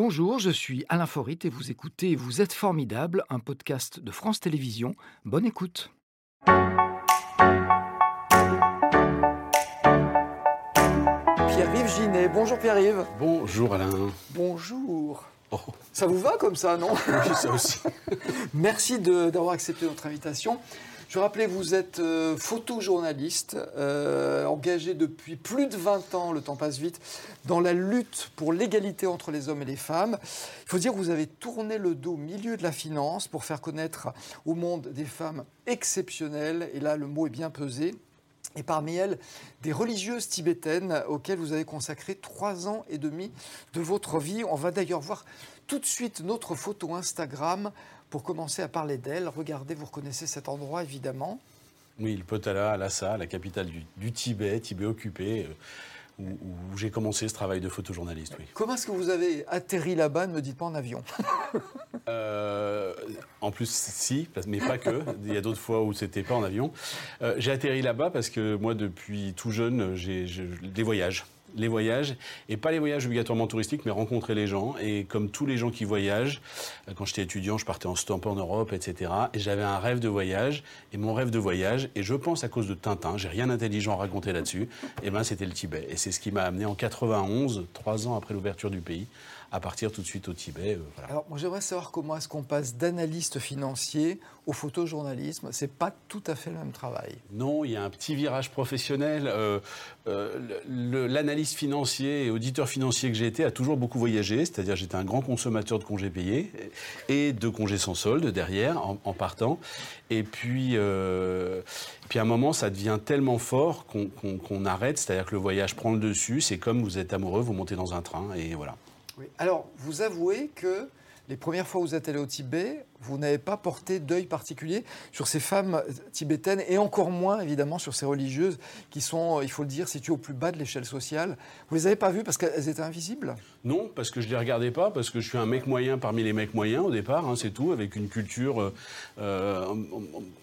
Bonjour, je suis Alain Forit et vous écoutez Vous êtes formidable, un podcast de France Télévisions. Bonne écoute. Pierre-Yves Ginet. Bonjour Pierre-Yves. Bonjour Alain. Bonjour. Oh. Ça vous va comme ça, non? Oui, ça aussi. Merci d'avoir accepté notre invitation. Je rappelais, vous êtes euh, photojournaliste, euh, engagé depuis plus de 20 ans, le temps passe vite, dans la lutte pour l'égalité entre les hommes et les femmes. Il faut dire que vous avez tourné le dos au milieu de la finance pour faire connaître au monde des femmes exceptionnelles, et là le mot est bien pesé, et parmi elles, des religieuses tibétaines auxquelles vous avez consacré trois ans et demi de votre vie. On va d'ailleurs voir tout de suite notre photo Instagram pour commencer à parler d'elle. Regardez, vous reconnaissez cet endroit évidemment. Oui, le Potala, Lhasa, la capitale du, Tibet, Tibet occupé. Euh, où, j'ai commencé ce travail de photojournaliste. Oui. Comment est-ce que vous avez atterri là-bas Ne me dites pas en avion. Euh, en plus, si, mais pas que. Il y a d'autres fois où c'était pas en avion. Euh, j'ai atterri là-bas parce que moi, depuis tout jeune, j'ai des voyages les voyages, et pas les voyages obligatoirement touristiques, mais rencontrer les gens. Et comme tous les gens qui voyagent, euh, quand j'étais étudiant, je partais en stop en Europe, etc. Et j'avais un rêve de voyage, et mon rêve de voyage, et je pense à cause de Tintin, j'ai rien d'intelligent à raconter là-dessus, et ben c'était le Tibet. Et c'est ce qui m'a amené en 91, trois ans après l'ouverture du pays, à partir tout de suite au Tibet. Euh, Alors, moi, j'aimerais savoir comment est-ce qu'on passe d'analyste financier au photojournalisme. C'est pas tout à fait le même travail. Non, il y a un petit virage professionnel. Euh, euh, l'analyste financier et auditeur financier que j'ai été a toujours beaucoup voyagé, c'est-à-dire j'étais un grand consommateur de congés payés et de congés sans solde derrière en, partant. Et puis, puis à un moment, ça devient tellement fort qu'on arrête, c'est-à-dire que le voyage prend le dessus. C'est comme vous êtes amoureux, vous montez dans un train et voilà. Alors, vous avouez que les premières fois où vous êtes allé au Tibet, vous n'avez pas porté d'œil particulier sur ces femmes tibétaines et encore moins évidemment sur ces religieuses qui sont, il faut le dire, situées au plus bas de l'échelle sociale. Vous les avez pas vues parce qu'elles étaient invisibles? Non, parce que je les regardais pas, parce que je suis un mec moyen parmi les mecs moyens au départ, hein, c'est tout, avec une culture euh, euh,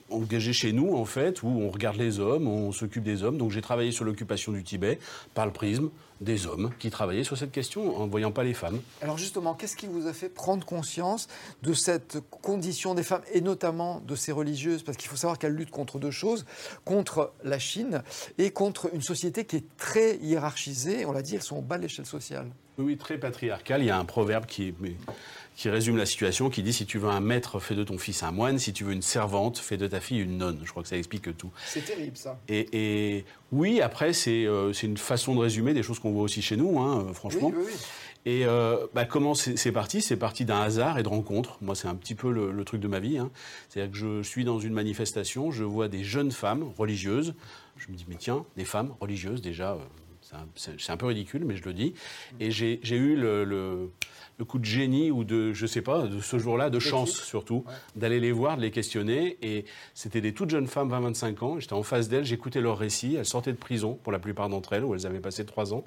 engagée chez nous en fait, où on regarde les hommes, on s'occupe des hommes. Donc j'ai travaillé sur l'occupation du Tibet par le prisme des hommes qui travaillaient sur cette question en ne voyant pas les femmes. Alors justement, qu'est-ce qui vous a fait prendre conscience de cette condition des femmes, et notamment de ces religieuses, parce qu'il faut savoir qu'elles luttent contre deux choses, contre la Chine et contre une société qui est très hiérarchisée. On l'a dit, elles sont au bas de l'échelle sociale. Oui, très patriarcale. Il y a un proverbe qui, qui résume la situation, qui dit si tu veux un maître, fais de ton fils un moine, si tu veux une servante, fais de ta fille une nonne. Je crois que ça explique tout. C'est terrible ça. Et, oui, après, euh, c'est une façon de résumer des choses qu'on voit aussi chez nous, hein, franchement. Oui, oui, et euh, bah, comment c'est parti? C'est parti d'un hasard et de rencontres. Moi, c'est un petit peu le, truc de ma vie. Hein. C'est-à-dire que je suis dans une manifestation, je vois des jeunes femmes religieuses. Je me dis, mais tiens, des femmes religieuses, déjà, euh, c'est un, peu ridicule, mais je le dis. Et j'ai eu le, coup de génie ou de, je sais pas, de ce jour-là, de chance surtout, d'aller les voir, de les questionner. Et c'était des toutes jeunes femmes, 20-25 ans. J'étais en face d'elles, j'écoutais leurs récits. Elles sortaient de prison, pour la plupart d'entre elles, où elles avaient passé trois ans.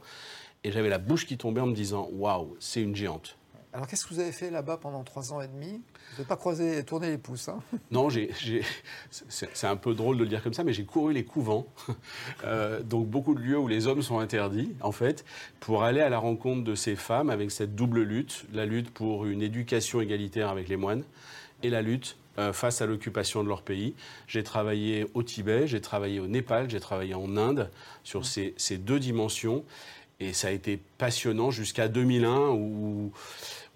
Et j'avais la bouche qui tombait en me disant Waouh, c'est une géante. Alors qu'est-ce que vous avez fait là-bas pendant trois ans et demi? Vous n'avez pas croisé, tourné les pouces hein? Non, c'est un peu drôle de le dire comme ça, mais j'ai couru les couvents, euh, donc beaucoup de lieux où les hommes sont interdits, en fait, pour aller à la rencontre de ces femmes avec cette double lutte, la lutte pour une éducation égalitaire avec les moines et la lutte euh, face à l'occupation de leur pays. J'ai travaillé au Tibet, j'ai travaillé au Népal, j'ai travaillé en Inde sur ces, ces deux dimensions. Et ça a été passionnant jusqu'à 2001 où,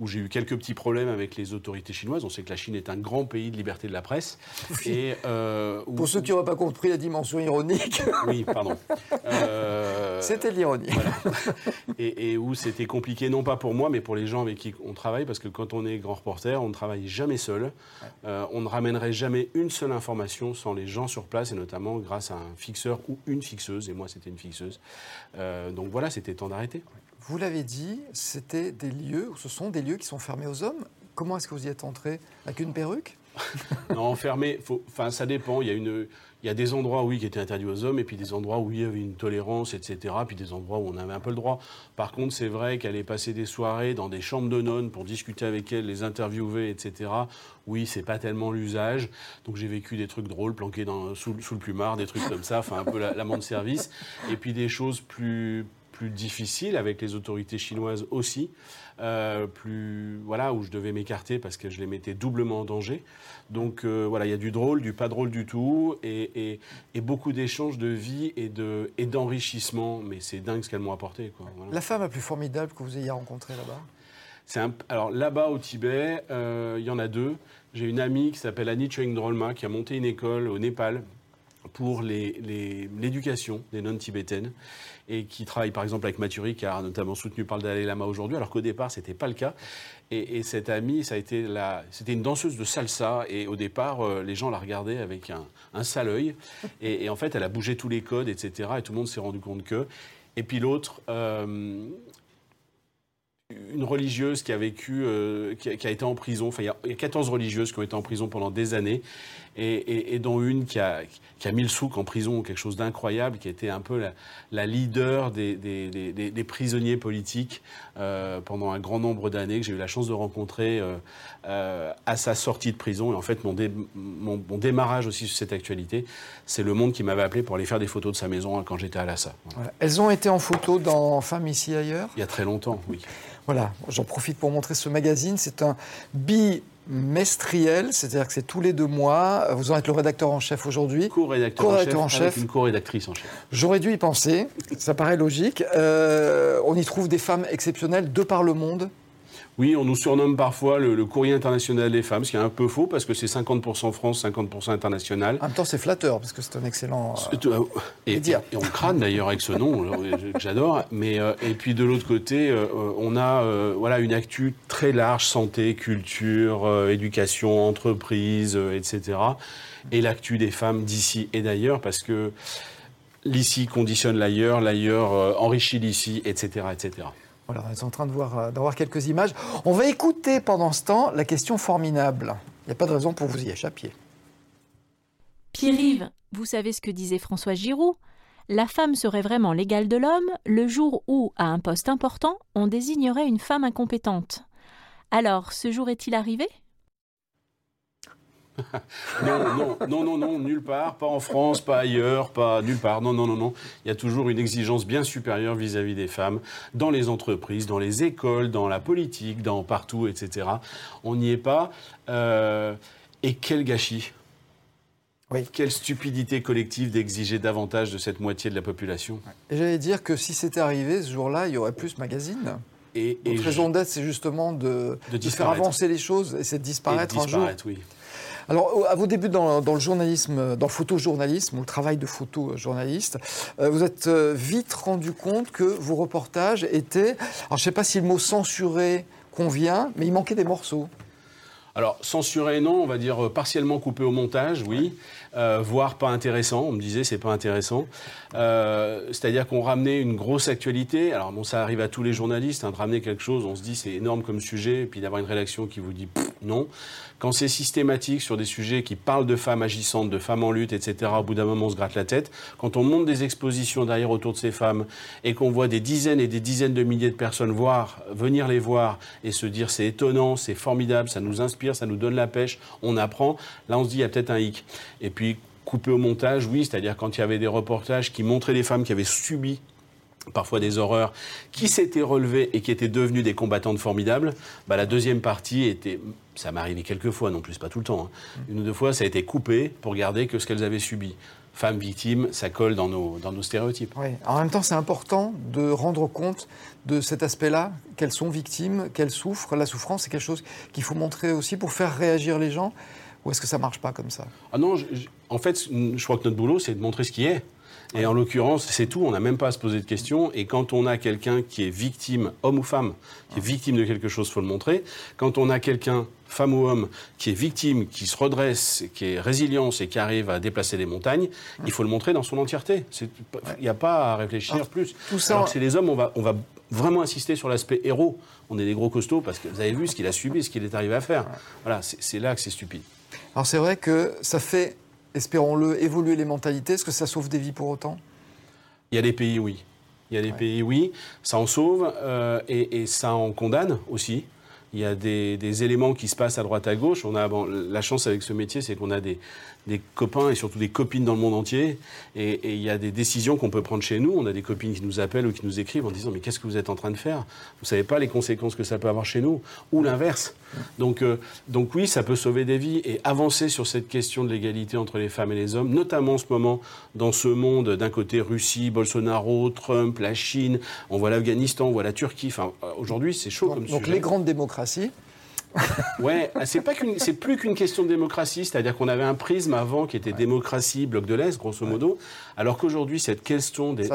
où j'ai eu quelques petits problèmes avec les autorités chinoises. On sait que la Chine est un grand pays de liberté de la presse. Et, euh, Pour ceux qui n'auraient pas compris la dimension ironique. Oui, pardon. Euh, c'était l'ironie. Et, où c'était compliqué, non pas pour moi, mais pour les gens avec qui on travaille, parce que quand on est grand reporter, on ne travaille jamais seul. Euh, on ne ramènerait jamais une seule information sans les gens sur place, et notamment grâce à un fixeur ou une fixeuse. Et moi, c'était une fixeuse. donc voilà, c'était temps d'arrêter. Vous l'avez dit, c'était des lieux, ce sont des lieux qui sont fermés aux hommes. Comment est-ce que vous y êtes entré? Avec une perruque? Non, fermé, enfin, ça dépend. Il y, a une, il y a des endroits, oui, qui étaient interdits aux hommes, et puis des endroits où il y avait une tolérance, etc., puis des endroits où on avait un peu le droit. Par contre, c'est vrai qu'aller passer des soirées dans des chambres de nonnes pour discuter avec elles, les interviewer, etc., oui, c'est pas tellement l'usage. Donc j'ai vécu des trucs drôles, planqués dans, sous, le plumard, des trucs comme ça, enfin un peu l'amant de service. Et puis des choses plus plus difficile avec les autorités chinoises aussi, euh, plus voilà où je devais m'écarter parce que je les mettais doublement en danger. Donc euh, voilà, il y a du drôle, du pas drôle du tout, et, beaucoup d'échanges de vie et de et d'enrichissement. Mais c'est dingue ce qu'elles m'ont apporté. Quoi, La femme la plus formidable que vous ayez rencontrée là-bas? Alors là-bas au Tibet, euh, il y en a deux. J'ai une amie qui s'appelle Annie Cheng Drolma qui a monté une école au Népal pour l'éducation des non-tibétaines et qui travaille par exemple avec Mathurie, qui a notamment soutenu par le Dalai Lama aujourd'hui, alors qu'au départ, ce n'était pas le cas. Et, cette amie, ça a été c'était une danseuse de salsa, et au départ, euh, les gens la regardaient avec un, sale œil. Et, en fait, elle a bougé tous les codes, etc. Et tout le monde s'est rendu compte que. Et puis l'autre, euh, une religieuse qui a vécu, euh, qui, a, été en prison. Enfin, il y, a, 14 religieuses qui ont été en prison pendant des années, et, dont une qui a, qui a mis le souk en prison, quelque chose d'incroyable, qui était un peu la, leader des, des, prisonniers politiques euh, pendant un grand nombre d'années, que j'ai eu la chance de rencontrer euh, à sa sortie de prison. Et en fait, mon, mon, démarrage aussi sur cette actualité, c'est le monde qui m'avait appelé pour aller faire des photos de sa maison hein, quand j'étais à Lhasa. Elles ont été en photo dans Femmes ici ailleurs? Il y a très longtemps, oui. Voilà, j'en profite pour montrer ce magazine. C'est un bimestriel, c'est-à-dire que c'est tous les deux mois. Vous en êtes le rédacteur en chef aujourd'hui. Co-rédacteur en, chef, avec une co-rédactrice en chef. J'aurais dû y penser, ça paraît logique. Euh, on y trouve des femmes exceptionnelles de par le monde. Oui, on nous surnomme parfois le, courrier international des femmes, ce qui est un peu faux parce que c'est 50% France, 50% international. En même temps, c'est flatteur parce que c'est un excellent. Euh, euh, et, et, on crâne d'ailleurs avec ce nom, j'adore. Mais euh, et puis de l'autre côté, on a voilà une actu très large santé, culture, éducation, entreprise, etc. Et l'actu des femmes d'ici et d'ailleurs parce que l'ici conditionne l'ailleurs, l'ailleurs enrichit l'ici, etc., etc. Voilà, on est en train de voir, euh, d'avoir quelques images. On va écouter pendant ce temps la question formidable. Il n'y a pas de raison pour vous y échappiez. Pierre-Yves, vous savez ce que disait François Giroud? La femme serait vraiment l'égale de l'homme le jour où, à un poste important, on désignerait une femme incompétente. Alors, ce jour est-il arrivé? Non, non, non, non, non, nulle part, pas en France, pas ailleurs, pas nulle part. Non, non, non, non. Il y a toujours une exigence bien supérieure vis-à-vis des femmes dans les entreprises, dans les écoles, dans la politique, dans partout, etc. On n'y est pas. Euh, et quel gâchis oui. Quelle stupidité collective d'exiger davantage de cette moitié de la population. Et j'allais dire que si c'était arrivé ce jour-là, il y aurait plus de magazines. Et, Notre raison d'être, c'est justement de, de, faire avancer les choses et c'est de disparaître, un jour. Oui. Alors, à vos débuts dans, le journalisme, dans le photojournalisme, ou le travail de photojournaliste, euh, vous êtes euh, vite rendu compte que vos reportages étaient, alors je ne sais pas si le mot censuré convient, mais il manquait des morceaux. Alors, censuré, non, on va dire euh, partiellement coupé au montage, oui. Voire pas intéressant. On me disait c'est pas intéressant. C'est-à-dire qu'on ramenait une grosse actualité. Alors bon, ça arrive à tous les journalistes hein, de ramener quelque chose. On se dit c'est énorme comme sujet, et puis d'avoir une rédaction qui vous dit non. Quand c'est systématique sur des sujets qui parlent de femmes agissantes, de femmes en lutte, etc., au bout d'un moment, on se gratte la tête. Quand on monte des expositions derrière autour de ces femmes et qu'on voit des dizaines et des dizaines de milliers de personnes voir, venir les voir et se dire c'est étonnant, c'est formidable, ça nous inspire, ça nous donne la pêche, on apprend, là on se dit il y a peut-être un hic. Et puis coupé au montage, oui, c'est-à-dire quand il y avait des reportages qui montraient les femmes qui avaient subi parfois des horreurs, qui s'étaient relevées et qui étaient devenues des combattantes formidables, bah, la deuxième partie était, ça m'est arrivé quelques fois, non plus pas tout le temps, hein. une ou deux fois, ça a été coupé pour garder que ce qu'elles avaient subi. Femmes victimes, ça colle dans nos, dans nos stéréotypes. Oui. En même temps, c'est important de rendre compte de cet aspect-là, qu'elles sont victimes, qu'elles souffrent. La souffrance, c'est quelque chose qu'il faut montrer aussi pour faire réagir les gens. Ou est-ce que ça marche pas comme ça? Ah non, en fait, je crois que notre boulot, c'est de montrer ce qui est. Et en l'occurrence, c'est tout, on n'a même pas à se poser de questions. Et quand on a quelqu'un qui est victime, homme ou femme, qui est victime de quelque chose, il faut le montrer. Quand on a quelqu'un, femme ou homme, qui est victime, qui se redresse, qui est résilience et qui arrive à déplacer des montagnes, il faut le montrer dans son entièreté. Il n'y a pas à réfléchir plus. Tout ça... Alors que c'est les hommes, on va, on va vraiment insister sur l'aspect héros. On est des gros costauds parce que vous avez vu ce qu'il a subi, ce qu'il est arrivé à faire. Voilà, c'est là que c'est stupide. Alors c'est vrai que ça fait espérons-le, évoluer les mentalités Est-ce que ça sauve des vies pour autant? Il y a des pays, oui. Il y a des pays, oui, ça en sauve euh, et, ça en condamne aussi. Il y a des, éléments qui se passent à droite à gauche. On a la chance avec ce métier, c'est qu'on a des, copains et surtout des copines dans le monde entier. Et, il y a des décisions qu'on peut prendre chez nous. On a des copines qui nous appellent ou qui nous écrivent en disant mais qu'est-ce que vous êtes en train de faire? Vous ne savez pas les conséquences que ça peut avoir chez nous ou l'inverse. Donc, euh, donc oui, ça peut sauver des vies et avancer sur cette question de l'égalité entre les femmes et les hommes, notamment en ce moment dans ce monde d'un côté Russie, Bolsonaro, Trump, la Chine, on voit l'Afghanistan, on voit la Turquie. Enfin, aujourd'hui, c'est chaud comme sujet. Donc les grandes démocraties ouais, c'est pas qu'une, c'est plus qu'une question de démocratie, c'est-à-dire qu'on avait un prisme avant qui était démocratie, bloc de l'Est, grosso modo, alors qu'aujourd'hui cette question des,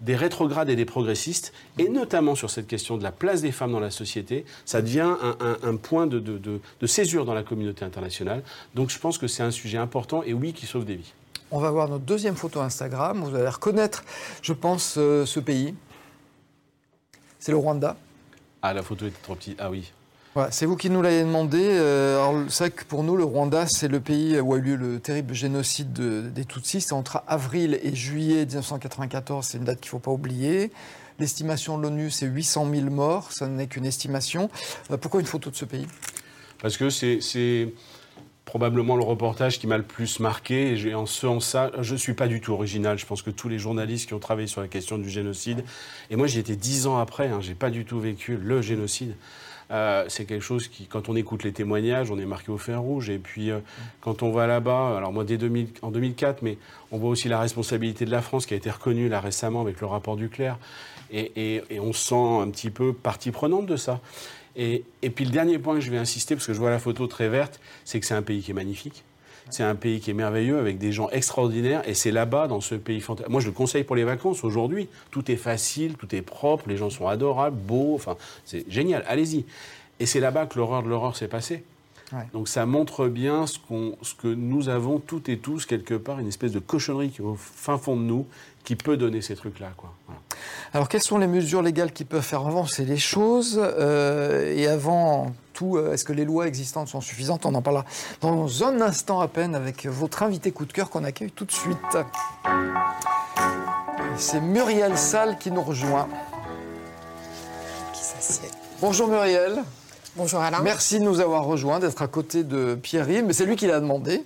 des, rétrogrades et des progressistes, et notamment sur cette question de la place des femmes dans la société, ça devient un, point de, de, césure dans la communauté internationale. Donc je pense que c'est un sujet important et oui qui sauve des vies. On va voir notre deuxième photo Instagram. Vous allez reconnaître, je pense, euh, ce pays. C'est le Rwanda. Ah, la photo était trop petite. Ah oui c'est vous qui nous l'avez demandé. Euh, c'est vrai que pour nous, le Rwanda, c'est le pays où a eu lieu le terrible génocide des Tutsis. C'est entre avril et juillet 1994. C'est une date qu'il ne faut pas oublier. L'estimation de l'ONU, c'est 800 000 morts. Ça n'est qu'une estimation. Euh, pourquoi une photo de ce pays? Parce que c'est probablement le reportage qui m'a le plus marqué. Et en ce ça, je ne suis pas du tout original. Je pense que tous les journalistes qui ont travaillé sur la question du génocide, et moi j'y étais dix ans après, hein, je n'ai pas du tout vécu le génocide. Euh, c'est quelque chose qui, quand on écoute les témoignages, on est marqué au fer rouge. Et puis, euh, quand on va là-bas, alors moi, dès 2000, en 2004, mais on voit aussi la responsabilité de la France qui a été reconnue là récemment avec le rapport du Clerc. Et, on se sent un petit peu partie prenante de ça. Et, et puis, le dernier point que je vais insister, parce que je vois la photo très verte, c'est que c'est un pays qui est magnifique. C'est un pays qui est merveilleux avec des gens extraordinaires et c'est là-bas, dans ce pays fantastique. Moi, je le conseille pour les vacances aujourd'hui. Tout est facile, tout est propre, les gens sont adorables, beaux, enfin, c'est génial, allez-y. Et c'est là-bas que l'horreur de l'horreur s'est passée. Donc ça montre bien ce, ce, que nous avons toutes et tous, quelque part, une espèce de cochonnerie qui est au fin fond de nous, qui peut donner ces trucs-là. Quoi. Alors quelles sont les mesures légales qui peuvent faire avancer les choses euh, Et avant tout, euh, est-ce que les lois existantes sont suffisantes? On en parlera dans un instant à peine avec votre invité coup de cœur qu'on accueille tout de suite. C'est Muriel Salle qui nous rejoint. Qui Bonjour Muriel. Bonjour Alain. Merci de nous avoir rejoints, d'être à côté de Pierre-Yves, mais c'est lui qui l'a demandé.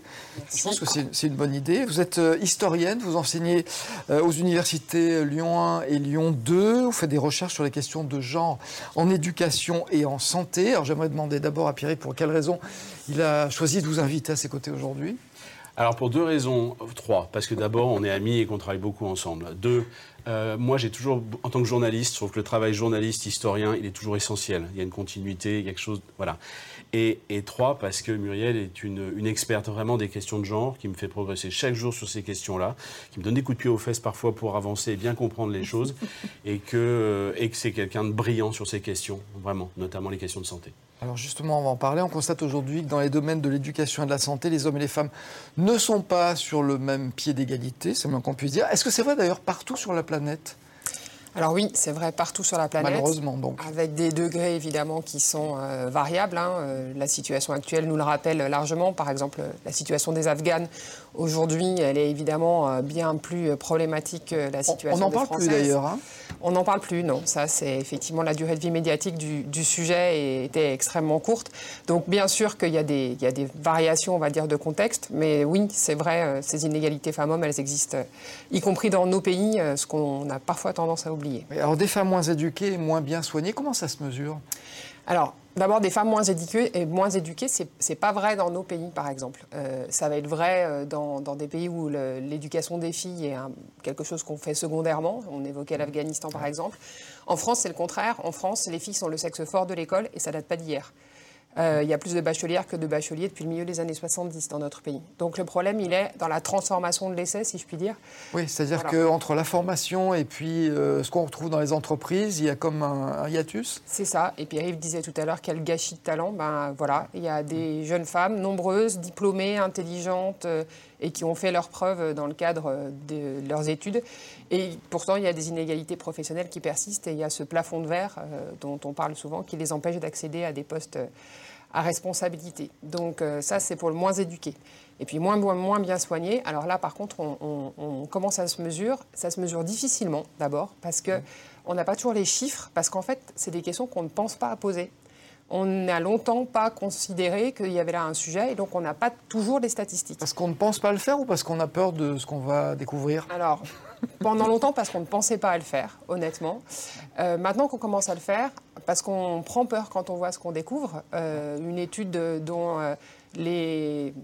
Je pense que c'est une bonne idée. Vous êtes euh, historienne, vous enseignez euh, aux universités Lyon 1 et Lyon 2, vous faites des recherches sur les questions de genre en éducation et en santé. Alors j'aimerais demander d'abord à Pierre-Yves pour quelle raison il a choisi de vous inviter à ses côtés aujourd'hui. Alors pour deux raisons, trois. Parce que d'abord, on est amis et qu'on travaille beaucoup ensemble. Deux, euh, moi, j'ai toujours, en tant que journaliste, je trouve que le travail journaliste, historien, il est toujours essentiel. Il y a une continuité, quelque chose. Voilà. Et, trois, parce que Muriel est une, une, experte vraiment des questions de genre, qui me fait progresser chaque jour sur ces questions-là, qui me donne des coups de pied aux fesses parfois pour avancer et bien comprendre les choses, et que, euh, et que c'est quelqu'un de brillant sur ces questions, vraiment, notamment les questions de santé. Alors justement, on va en parler. On constate aujourd'hui que dans les domaines de l'éducation et de la santé, les hommes et les femmes ne sont pas sur le même pied d'égalité, c'est moins qu'on puisse dire. Est-ce que c'est vrai d'ailleurs partout sur la planète? Alors oui, c'est vrai partout sur la planète. Malheureusement donc. Avec des degrés évidemment qui sont euh, variables. Hein. Euh, la situation actuelle nous le rappelle largement. Par exemple, la situation des Afghanes aujourd'hui, elle est évidemment euh, bien plus problématique que la situation on, n'en parle plus d'ailleurs. Hein on n'en parle plus, non. Ça, c'est effectivement la durée de vie médiatique du, sujet était extrêmement courte. Donc, bien sûr qu'il y, a des, des variations, on va dire, de contexte. Mais oui, c'est vrai, ces inégalités femmes-hommes, elles existent, y compris dans nos pays, ce qu'on a parfois tendance à oublier. Alors des femmes moins éduquées, moins bien soignées, comment ça se mesure? Alors, D'abord, des femmes moins éduquées, et moins éduquées, c'est pas vrai dans nos pays, par exemple. Euh, ça va être vrai euh, dans, des pays où l'éducation des filles est quelque chose qu'on fait secondairement. On évoquait l'Afghanistan, par exemple. En France, c'est le contraire. En France, les filles sont le sexe fort de l'école, et ça date pas d'hier. Euh, il y a plus de bachelières que de bacheliers depuis le milieu des années 70 dans notre pays. Donc le problème, il est dans la transformation de l'essai, si je puis dire. Oui, c'est-à-dire qu'entre la formation et puis euh, ce qu'on retrouve dans les entreprises, il y a comme un, hiatus C'est ça. Et Pierre-Yves disait tout à l'heure quel gâchis de talent. Ben voilà, il y a des jeunes femmes nombreuses, diplômées, intelligentes euh, et qui ont fait leurs preuves dans le cadre de leurs études. Et pourtant, il y a des inégalités professionnelles qui persistent et il y a ce plafond de verre dont on parle souvent qui les empêche d'accéder à des postes à responsabilité. Donc euh, ça, c'est pour le moins éduqué. Et puis moins, moins, bien soigné. Alors là, par contre, on, commence à se mesurer. Ça se mesure difficilement, d'abord, parce qu'on n'a pas toujours les chiffres, parce qu'en fait, c'est des questions qu'on ne pense pas à poser. On n'a longtemps pas considéré qu'il y avait là un sujet et donc on n'a pas toujours des statistiques. Parce qu'on ne pense pas le faire ou parce qu'on a peur de ce qu'on va découvrir? Alors, pendant longtemps parce qu'on ne pensait pas à le faire, honnêtement. Euh, maintenant qu'on commence à le faire, parce qu'on prend peur quand on voit ce qu'on découvre, euh, une étude dont euh, les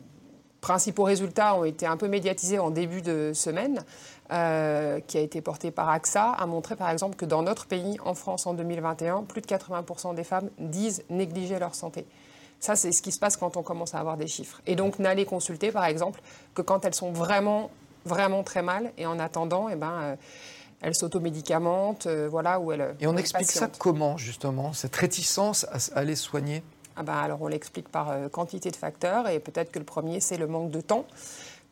principaux résultats ont été un peu médiatisés en début de semaine, euh, qui a été portée par AXA, a montré par exemple que dans notre pays, en France en 2021, plus de 80% des femmes disent négliger leur santé. Ça, c'est ce qui se passe quand on commence à avoir des chiffres. Et donc, n'allez consulter, par exemple, que quand elles sont vraiment, vraiment très mal, et en attendant, eh ben, euh, elles s'automédicamentent, euh, voilà, où elles. Et on explique ça comment, justement, cette réticence à aller soigner? Ah ben, alors on l'explique par quantité de facteurs et peut-être que le premier c'est le manque de temps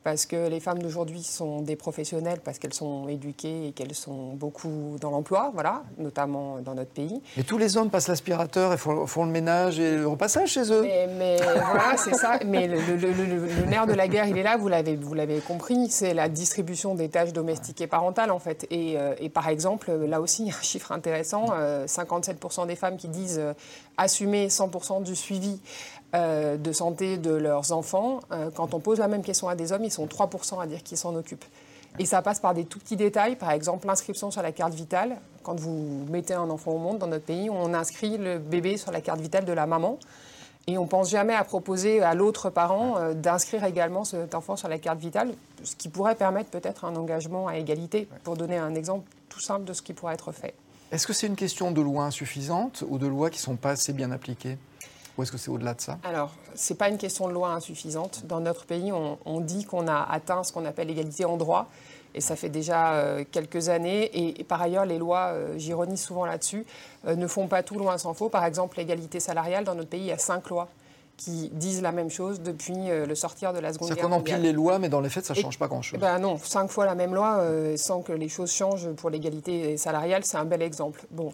parce que les femmes d'aujourd'hui sont des professionnelles parce qu'elles sont éduquées et qu'elles sont beaucoup dans l'emploi, voilà, notamment dans notre pays. Et tous les hommes passent l'aspirateur et font, le ménage et le repassage chez eux. Mais, voilà, c'est ça. Mais le, nerf de la guerre, il est là, vous l'avez, vous l'avez compris, c'est la distribution des tâches domestiques et parentales en fait. Et, euh, par exemple, là aussi, un chiffre intéressant, 57% euh, des femmes qui disent euh, assumer 100% du suivi euh, de santé de leurs enfants, euh, quand on pose la même question à des hommes, ils sont 3% à dire qu'ils s'en occupent. Et ça passe par des tout petits détails, par exemple l'inscription sur la carte vitale. Quand vous mettez un enfant au monde dans notre pays, on inscrit le bébé sur la carte vitale de la maman. Et on ne pense jamais à proposer à l'autre parent euh, d'inscrire également cet enfant sur la carte vitale, ce qui pourrait permettre peut-être un engagement à égalité, pour donner un exemple tout simple de ce qui pourrait être fait. Est-ce que c'est une question de loi insuffisante ou de lois qui ne sont pas assez bien appliquées? Ou est-ce que c'est au-delà de ça? Alors, ce n'est pas une question de loi insuffisante. Dans notre pays, on, dit qu'on a atteint ce qu'on appelle l'égalité en droit. Et ça fait déjà euh, quelques années. Et, par ailleurs, les lois, euh, j'ironise souvent là-dessus, euh, ne font pas tout loin sans faux. Par exemple, l'égalité salariale, dans notre pays, il y a cinq lois qui disent la même chose depuis le sortir de la Seconde Guerre mondiale. C'est qu'on empile les lois, mais dans les faits, ça ne change pas grand-chose. Ben non, cinq fois la même loi, sans que les choses changent pour l'égalité salariale, c'est un bel exemple. Bon,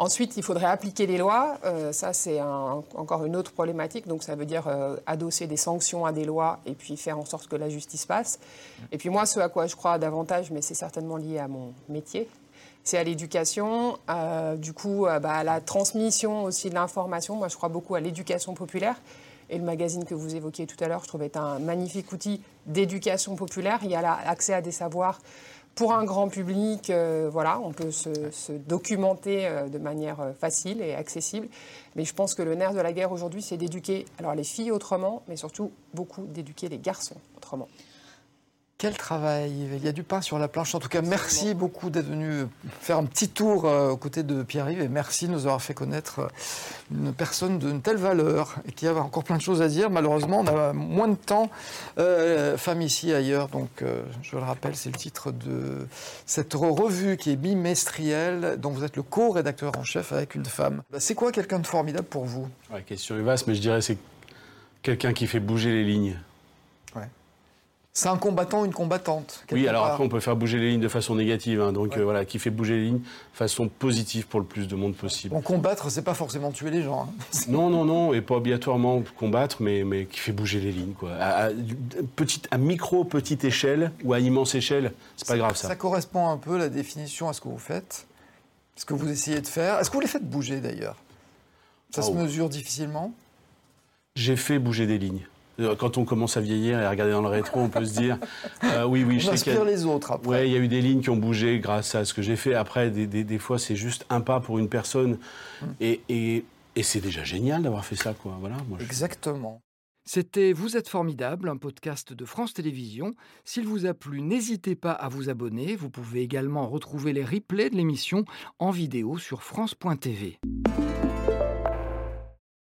Ensuite, il faudrait appliquer les lois. Euh, ça, c'est encore une autre problématique. Donc, ça veut dire euh, adosser des sanctions à des lois et puis faire en sorte que la justice passe. Et puis moi, ce à quoi je crois davantage, mais c'est certainement lié à mon métier, c'est à l'éducation, euh, du coup, bah, à la transmission aussi de l'information. Moi, je crois beaucoup à l'éducation populaire. Et le magazine que vous évoquiez tout à l'heure, je trouvais un magnifique outil d'éducation populaire. Il y a l'accès à des savoirs pour un grand public, euh, voilà, on peut se, documenter euh, de manière euh, facile et accessible. Mais je pense que le nerf de la guerre aujourd'hui, c'est d'éduquer alors les filles autrement, mais surtout beaucoup d'éduquer les garçons autrement. Quel travail Il y a du pain sur la planche. En tout cas, merci beaucoup d'être venu faire un petit tour euh, aux côtés de Pierre-Yves et merci de nous avoir fait connaître euh, une personne d'une telle valeur et qui a encore plein de choses à dire. Malheureusement, on a moins de temps. Euh, Femme ici, ailleurs. Donc, je le rappelle, c'est le titre de cette revue qui est bimestrielle, dont vous êtes le co-rédacteur en chef avec une femme. Bah, c'est quoi quelqu'un de formidable pour vous? La question est vaste, mais je dirais c'est quelqu'un qui fait bouger les lignes. C'est un combattant, une combattante. Oui, alors après, on peut faire bouger les lignes de façon négative. Hein. donc euh, voilà, qui fait bouger les lignes de façon positive pour le plus de monde possible. Bon, combattre, c'est pas forcément tuer les gens. Hein. non, non, non, et pas obligatoirement combattre, mais, mais qui fait bouger les lignes. Quoi. À, petite, à micro, petite échelle ou à immense échelle, c'est pas grave ça. Ça correspond un peu la définition à ce que vous faites, ce que vous essayez de faire. Est-ce que vous les faites bouger d'ailleurs? Ça se oh. mesure difficilement? J'ai fait bouger des lignes. Euh, quand on commence à vieillir et à regarder dans le rétro, on peut se dire euh, oui, oui, je sais les autres après. Ouais, il y a eu des lignes qui ont bougé grâce à ce que j'ai fait. Après, des, des, fois, c'est juste un pas pour une personne. Hmm. Et, et, et c'est déjà génial d'avoir fait ça, quoi. Voilà, moi, Exactement. C'était Vous êtes formidable, un podcast de France Télévisions. S'il vous a plu, n'hésitez pas à vous abonner. Vous pouvez également retrouver les replays de l'émission en vidéo sur France.tv.